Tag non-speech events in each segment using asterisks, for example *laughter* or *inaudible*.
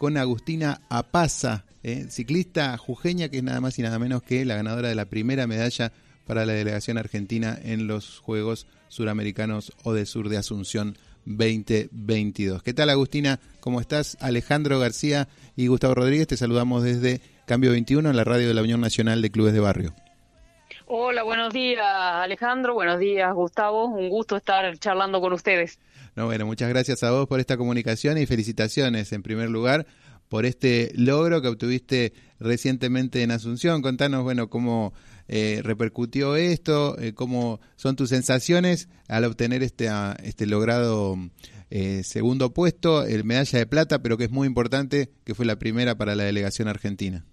con Agustina Apaza, eh, ciclista jujeña que es nada más y nada menos que la ganadora de la primera medalla para la delegación argentina en los Juegos Suramericanos o de Sur de Asunción 2022. ¿Qué tal Agustina? ¿Cómo estás? Alejandro García y Gustavo Rodríguez, te saludamos desde Cambio 21 en la radio de la Unión Nacional de Clubes de Barrio. Hola, buenos días Alejandro, buenos días Gustavo, un gusto estar charlando con ustedes. No, bueno, muchas gracias a vos por esta comunicación y felicitaciones en primer lugar por este logro que obtuviste recientemente en Asunción. Contanos, bueno, cómo eh, repercutió esto, eh, cómo son tus sensaciones al obtener este, ah, este logrado eh, segundo puesto, el medalla de plata, pero que es muy importante, que fue la primera para la delegación argentina.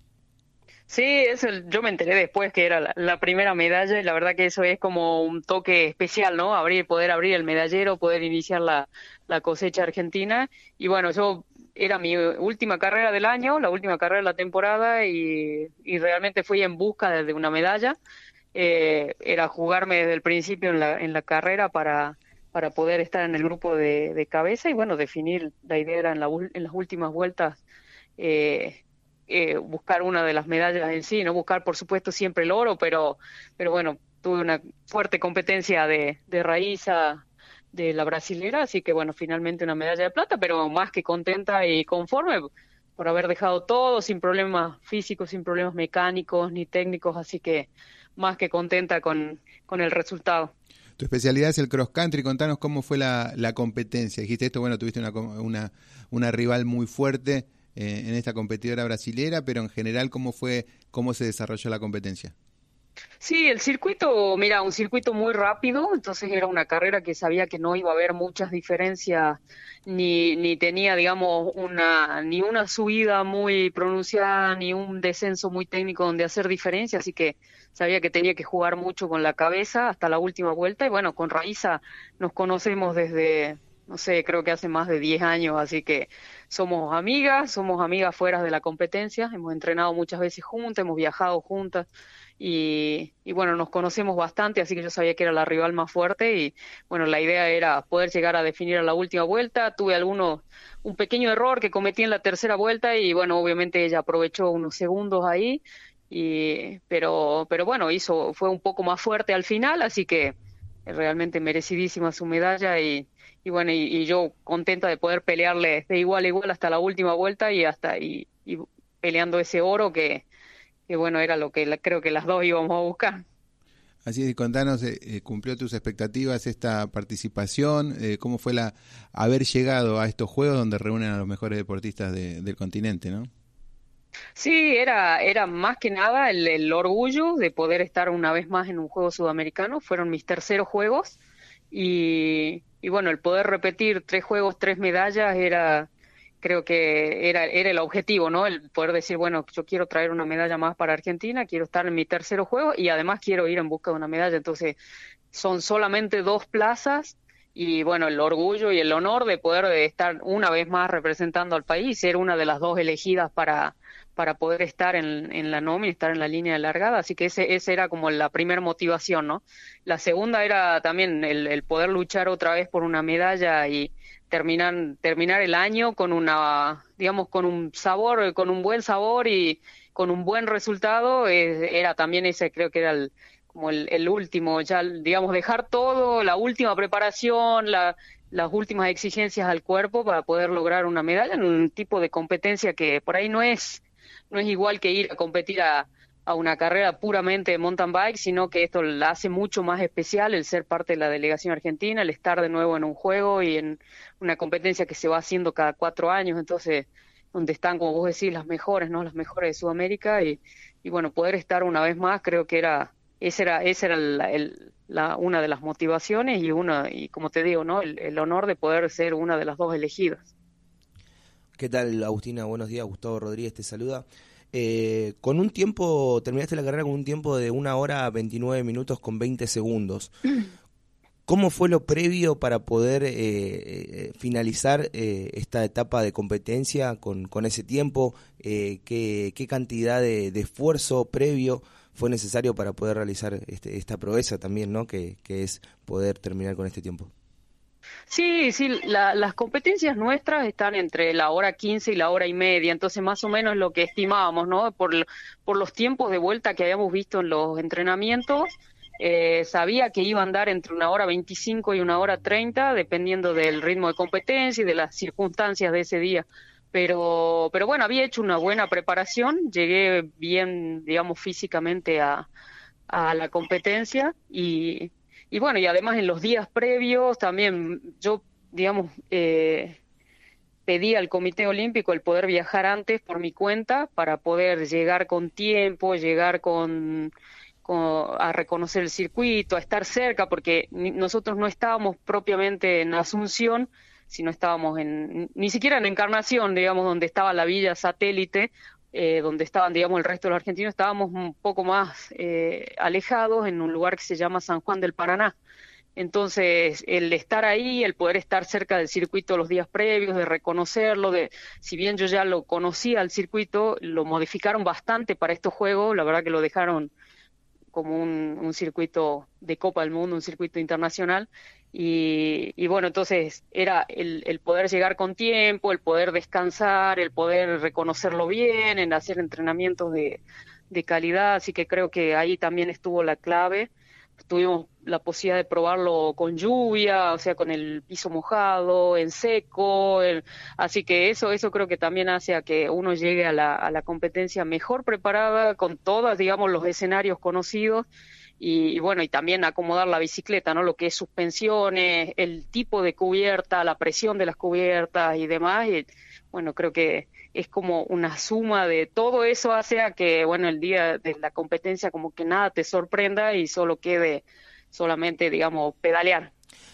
Sí, eso yo me enteré después que era la, primera medalla y la verdad que eso es como un toque especial, ¿no? Abrir, poder abrir el medallero, poder iniciar la, la cosecha argentina. Y bueno, yo era mi última carrera del año, la última carrera de la temporada y, y realmente fui en busca de, una medalla. Eh, era jugarme desde el principio en la, en la carrera para, para poder estar en el grupo de, de cabeza y bueno, definir la idea era en, la, en las últimas vueltas. Eh, eh, buscar una de las medallas en sí, no buscar por supuesto siempre el oro, pero, pero bueno, tuve una fuerte competencia de, de Raíza, de la brasilera, así que bueno, finalmente una medalla de plata, pero más que contenta y conforme por haber dejado todo sin problemas físicos, sin problemas mecánicos ni técnicos, así que más que contenta con, con el resultado. Tu especialidad es el cross country, contanos cómo fue la, competencia. Dijiste esto, bueno, tuviste una, una rival muy fuerte, eh, en esta competidora brasilera, pero en general, ¿cómo fue, cómo se desarrolló la competencia? Sí, el circuito, mira, un circuito muy rápido, entonces era una carrera que sabía que no iba a haber muchas diferencias, ni, ni tenía, digamos, una, ni una subida muy pronunciada, ni un descenso muy técnico donde hacer diferencia, así que sabía que tenía que jugar mucho con la cabeza hasta la última vuelta, y bueno, con Raiza nos conocemos desde, no sé, creo que hace más de 10 años, así que somos amigas, somos amigas fuera de la competencia, hemos entrenado muchas veces juntas, hemos viajado juntas y, y, bueno, nos conocemos bastante, así que yo sabía que era la rival más fuerte y bueno, la idea era poder llegar a definir a la última vuelta. Tuve algunos, un pequeño error que cometí en la tercera vuelta y bueno, obviamente ella aprovechó unos segundos ahí, y, pero, pero bueno, hizo, fue un poco más fuerte al final, así que realmente merecidísima su medalla y, y bueno, y, yo contenta de poder pelearle de igual a igual hasta la última vuelta y hasta y, peleando ese oro que, que, bueno, era lo que creo que las dos íbamos a buscar. Así es, contanos, eh, eh, ¿cumplió tus expectativas esta participación? Eh, ¿Cómo fue la haber llegado a estos Juegos donde reúnen a los mejores deportistas del continente, no? Sí, era, era más que nada el, orgullo de poder estar una vez más en un juego sudamericano. Fueron mis terceros juegos y, y bueno, el poder repetir tres juegos, tres medallas era, creo que era, era el objetivo, ¿no? El poder decir, bueno, yo quiero traer una medalla más para Argentina, quiero estar en mi tercer juego y además quiero ir en busca de una medalla. Entonces, son solamente dos plazas y bueno, el orgullo y el honor de poder estar una vez más representando al país, ser una de las dos elegidas para, para poder estar en, la nómina, estar en la línea de largada. Así que ese, ese era como la primera motivación, ¿no? La segunda era también el, el, poder luchar otra vez por una medalla y terminar, terminar el año con una, digamos, con un sabor, con un buen sabor y con un buen resultado. Eh, era también ese, creo que era el, como el, el último, ya, digamos, dejar todo, la última preparación, la, las últimas exigencias al cuerpo para poder lograr una medalla en un tipo de competencia que por ahí no es no es igual que ir a competir a, a una carrera puramente de mountain bike, sino que esto la hace mucho más especial el ser parte de la delegación argentina, el estar de nuevo en un juego y en una competencia que se va haciendo cada cuatro años, entonces donde están, como vos decís, las mejores, ¿no? Las mejores de Sudamérica y, y bueno, poder estar una vez más creo que era, esa era, esa era la, el, la, una de las motivaciones y una, y como te digo, ¿no? El, el honor de poder ser una de las dos elegidas. ¿Qué tal, Agustina? Buenos días. Gustavo Rodríguez te saluda. Eh, con un tiempo, terminaste la carrera con un tiempo de una hora 29 minutos con 20 segundos. *clears throat* ¿Cómo fue lo previo para poder eh, eh, finalizar eh, esta etapa de competencia con, con ese tiempo? Eh, ¿qué, ¿qué, cantidad de, de, esfuerzo previo fue necesario para poder realizar este, esta proeza también, ¿no? Que, que es poder terminar con este tiempo. Sí, sí, las competencias nuestras están entre la hora 15 y la hora y media, entonces más o menos lo que estimábamos, ¿no? Por, los tiempos de vuelta que habíamos visto en los entrenamientos, eh, sabía que iba a andar entre una hora 25 y una hora 30, dependiendo del ritmo de competencia y de las circunstancias de ese día. Pero, pero bueno, había hecho una buena preparación, llegué bien, digamos, físicamente a la competencia y, y bueno, y además en los días previos también yo, digamos, eh, pedí al Comité Olímpico el poder viajar antes por mi cuenta para poder llegar con tiempo, llegar con, a reconocer el circuito, a estar cerca, porque nosotros no estábamos propiamente en Asunción, sino estábamos en, ni siquiera en Encarnación, digamos, donde estaba la villa satélite, eh, donde estaban, digamos, el resto de los argentinos, estábamos un poco más eh, alejados en un lugar que se llama San Juan del Paraná. Entonces, el estar ahí, el poder estar cerca del circuito los días previos, de reconocerlo, de si bien yo ya lo conocía al circuito, lo modificaron bastante para estos juegos, la verdad que lo dejaron como un, circuito de Copa del Mundo, un circuito internacional. Y, bueno, entonces era el, poder llegar con tiempo, el poder descansar, el poder reconocerlo bien, en hacer entrenamientos de, de calidad. Así que creo que ahí también estuvo la clave tuvimos la posibilidad de probarlo con lluvia, o sea, con el piso mojado, en seco, así que eso, eso creo que también hace a que uno llegue a la, a la competencia mejor preparada, con todos, digamos, los escenarios conocidos, y, bueno, y también acomodar la bicicleta, ¿no? Lo que es suspensiones, el tipo de cubierta, la presión de las cubiertas y demás, y bueno, creo que es como una suma de todo eso hace a que, bueno, el día de la competencia como que nada te sorprenda y solo quede solamente, digamos, pedalear.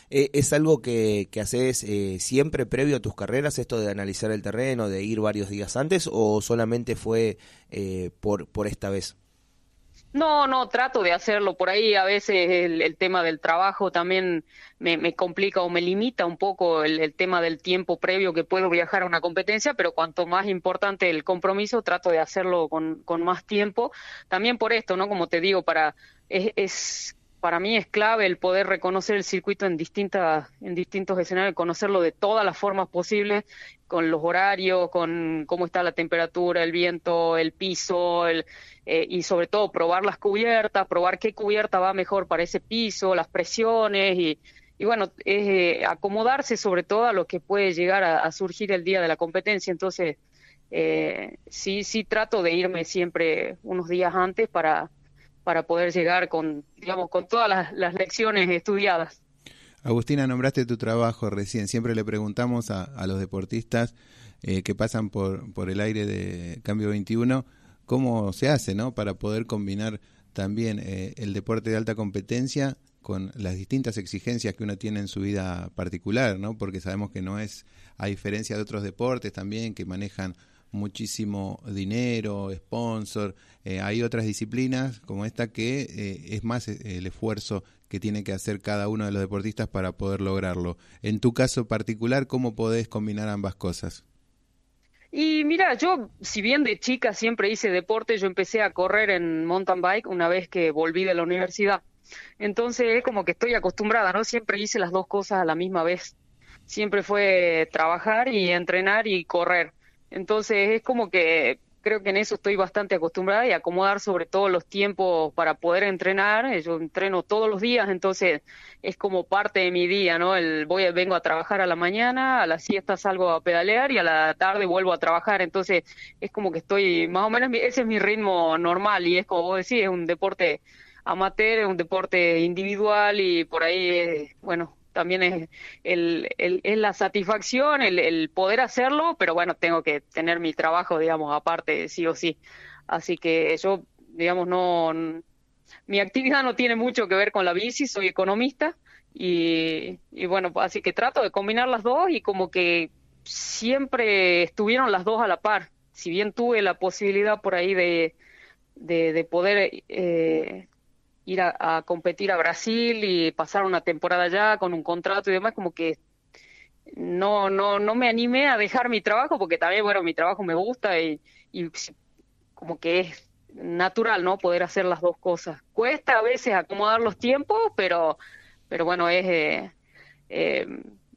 Eh, ¿Es algo que, que haces eh, siempre previo a tus carreras, esto de analizar el terreno, de ir varios días antes, o solamente fue eh, por, por esta vez? No, no, trato de hacerlo por ahí. A veces el, tema del trabajo también me, complica o me limita un poco el, tema del tiempo previo que puedo viajar a una competencia, pero cuanto más importante el compromiso, trato de hacerlo con, con más tiempo. También por esto, ¿no? Como te digo, para es, es para mí es clave el poder reconocer el circuito en distintas en distintos escenarios, conocerlo de todas las formas posibles, con los horarios, con cómo está la temperatura, el viento, el piso, el, eh, y sobre todo probar las cubiertas, probar qué cubierta va mejor para ese piso, las presiones y, y bueno, eh, acomodarse sobre todo a lo que puede llegar a, surgir el día de la competencia. Entonces, eh, sí, sí trato de irme siempre unos días antes para para poder llegar con, digamos, con todas las, lecciones estudiadas. Agustina, nombraste tu trabajo recién. Siempre le preguntamos a, a los deportistas eh, que pasan por, por el aire de Cambio 21 cómo se hace, ¿no? Para poder combinar también eh, el deporte de alta competencia con las distintas exigencias que uno tiene en su vida particular, ¿no? Porque sabemos que no es, a diferencia de otros deportes también que manejan muchísimo dinero, sponsor. Eh, hay otras disciplinas como esta que eh, es más eh, el esfuerzo que tiene que hacer cada uno de los deportistas para poder lograrlo. En tu caso particular, ¿cómo podés combinar ambas cosas? Y mira, yo, si bien de chica siempre hice deporte, yo empecé a correr en mountain bike una vez que volví de la universidad. Entonces es como que estoy acostumbrada, ¿no? Siempre hice las dos cosas a la misma vez. Siempre fue trabajar y entrenar y correr. Entonces es como que creo que en eso estoy bastante acostumbrada y acomodar sobre todo los tiempos para poder entrenar. Eh, yo entreno todos los días, entonces es como parte de mi día, ¿no? El voy vengo a trabajar a la mañana, a la siesta salgo a pedalear y a la tarde vuelvo a trabajar. Entonces es como que estoy más o menos ese es mi ritmo normal y es como vos decís, es un deporte amateur, es un deporte individual y por ahí bueno, también es, el, es la satisfacción, el, el, poder hacerlo, pero bueno, tengo que tener mi trabajo, digamos, aparte, sí o sí. Así que yo, digamos, no, mi actividad no tiene mucho que ver con la bici, soy economista y, y bueno, así que trato de combinar las dos y como que siempre estuvieron las dos a la par. Si bien tuve la posibilidad por ahí de, de, de poder eh, ir a, competir a Brasil y pasar una temporada allá con un contrato y demás, como que no, no, no me animé a dejar mi trabajo porque también, bueno, mi trabajo me gusta y, y como que es natural, ¿no? Poder hacer las dos cosas. Cuesta a veces acomodar los tiempos, pero, pero bueno, es, eh, eh,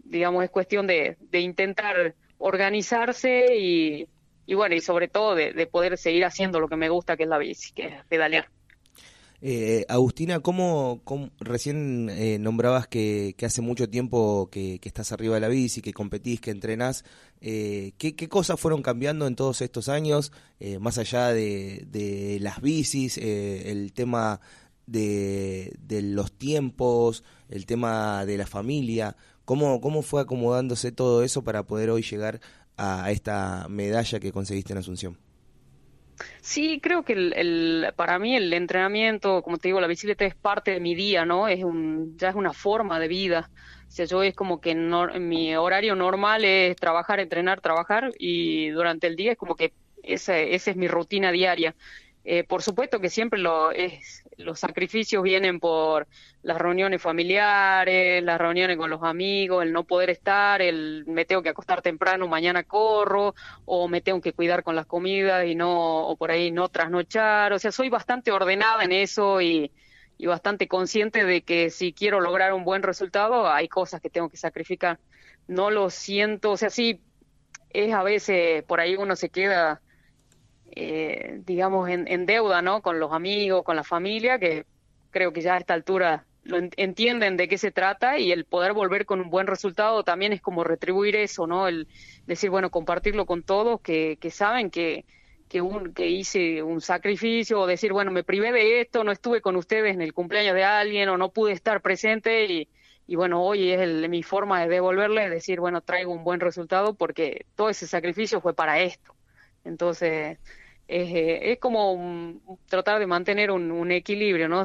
digamos, es cuestión de, de intentar organizarse y, y bueno, y sobre todo de, poder seguir haciendo lo que me gusta, que es la bici, que es pedalear. Eh, Agustina, ¿cómo, recién eh, nombrabas que, hace mucho tiempo que, estás arriba de la bici, que competís, que entrenás? Eh, ¿qué, cosas fueron cambiando en todos estos años, eh, más allá de, las bicis, el tema de, de, los tiempos, el tema de la familia? ¿Cómo, ¿Cómo fue acomodándose todo eso para poder hoy llegar a esta medalla que conseguiste en Asunción? Sí, creo que el, para mí el entrenamiento, como te digo, la bicicleta es parte de mi día, ¿no? Es un, ya es una forma de vida. O sea, yo es como que mi horario normal es trabajar, entrenar, trabajar y durante el día es como que esa, esa es mi rutina diaria. Eh, por supuesto que siempre lo es, los sacrificios vienen por las reuniones familiares, las reuniones con los amigos, el no poder estar, el me tengo que acostar temprano, mañana corro, o me tengo que cuidar con las comidas y no, o por ahí no trasnochar. O sea, soy bastante ordenada en eso y, y bastante consciente de que si quiero lograr un buen resultado, hay cosas que tengo que sacrificar. No lo siento, o sea, sí, es a veces por ahí uno se queda eh, digamos, en, deuda, ¿no? Con los amigos, con la familia, que creo que ya a esta altura lo entienden de qué se trata y el poder volver con un buen resultado también es como retribuir eso, ¿no? El decir, bueno, compartirlo con todos que, que saben que, que, un, que hice un sacrificio o decir, bueno, me privé de esto, no estuve con ustedes en el cumpleaños de alguien o no pude estar presente y, bueno, hoy es mi forma de devolverle, decir, bueno, traigo un buen resultado porque todo ese sacrificio fue para esto. Entonces, eh, es como tratar de mantener un, equilibrio, ¿no?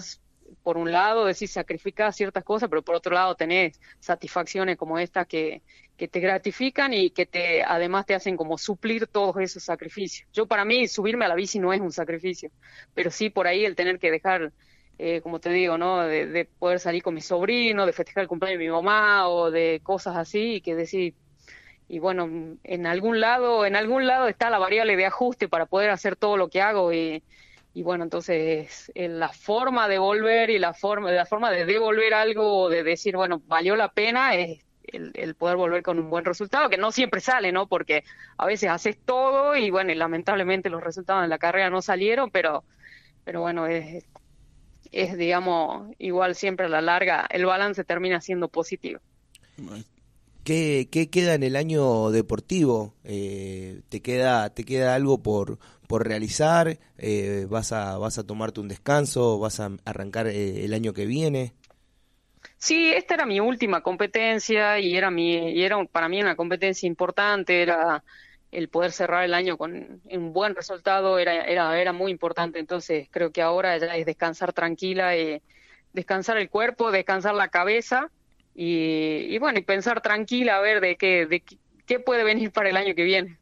Por un lado, decir, sacrificar ciertas cosas, pero por otro lado, tenés satisfacciones como esta que, que te gratifican y que te además te hacen como suplir todos esos sacrificios. Yo para mí subirme a la bici no es un sacrificio, pero sí por ahí el tener que dejar, eh, como te digo, ¿no? De, de, poder salir con mi sobrino, de festejar el cumpleaños de mi mamá o de cosas así y que decir, y bueno, en algún lado, en algún lado está la variable de ajuste para poder hacer todo lo que hago y, y bueno, entonces la forma de volver y la forma, la forma de devolver algo, de decir, bueno, valió la pena, es el, poder volver con un buen resultado, que no siempre sale, ¿no? Porque a veces haces todo y bueno, y lamentablemente los resultados en la carrera no salieron, pero, pero bueno, es, es digamos, igual siempre a la larga, el balance termina siendo positivo. ¿Qué, queda en el año deportivo? Eh, ¿te, queda, ¿Te queda algo por, por realizar? Eh, ¿vas, a, ¿Vas a tomarte un descanso? ¿Vas a arrancar eh, el año que viene? Sí, esta era mi última competencia y era, mi, y era para mí una competencia importante, era el poder cerrar el año con un buen resultado, era, era, era muy importante, entonces creo que ahora es descansar tranquila, y descansar el cuerpo, descansar la cabeza y, bueno, y pensar tranquila a ver de qué, de qué puede venir para el año que viene.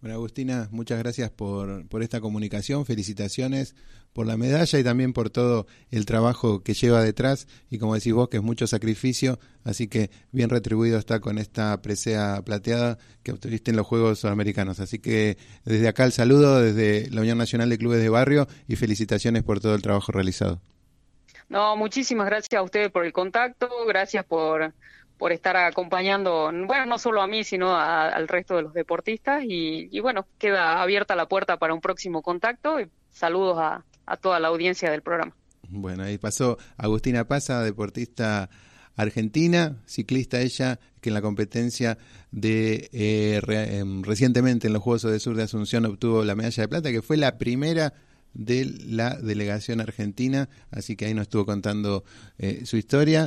Bueno, Agustina, muchas gracias por, por esta comunicación, felicitaciones por la medalla y también por todo el trabajo que lleva detrás y como decís vos que es mucho sacrificio, así que bien retribuido está con esta presea plateada que obtuviste en los Juegos Sudamericanos. Así que desde acá el saludo desde la Unión Nacional de Clubes de Barrio y felicitaciones por todo el trabajo realizado. No, muchísimas gracias a ustedes por el contacto, gracias por, por estar acompañando, bueno, no solo a mí, sino al resto de los deportistas. Y, bueno, queda abierta la puerta para un próximo contacto. Y saludos a, a toda la audiencia del programa. Bueno, ahí pasó Agustina Pasa, deportista argentina, ciclista ella, que en la competencia de eh, em, recientemente en los Juegos de Sur de Asunción obtuvo la medalla de plata, que fue la primera de la delegación argentina, así que ahí nos estuvo contando eh, su historia.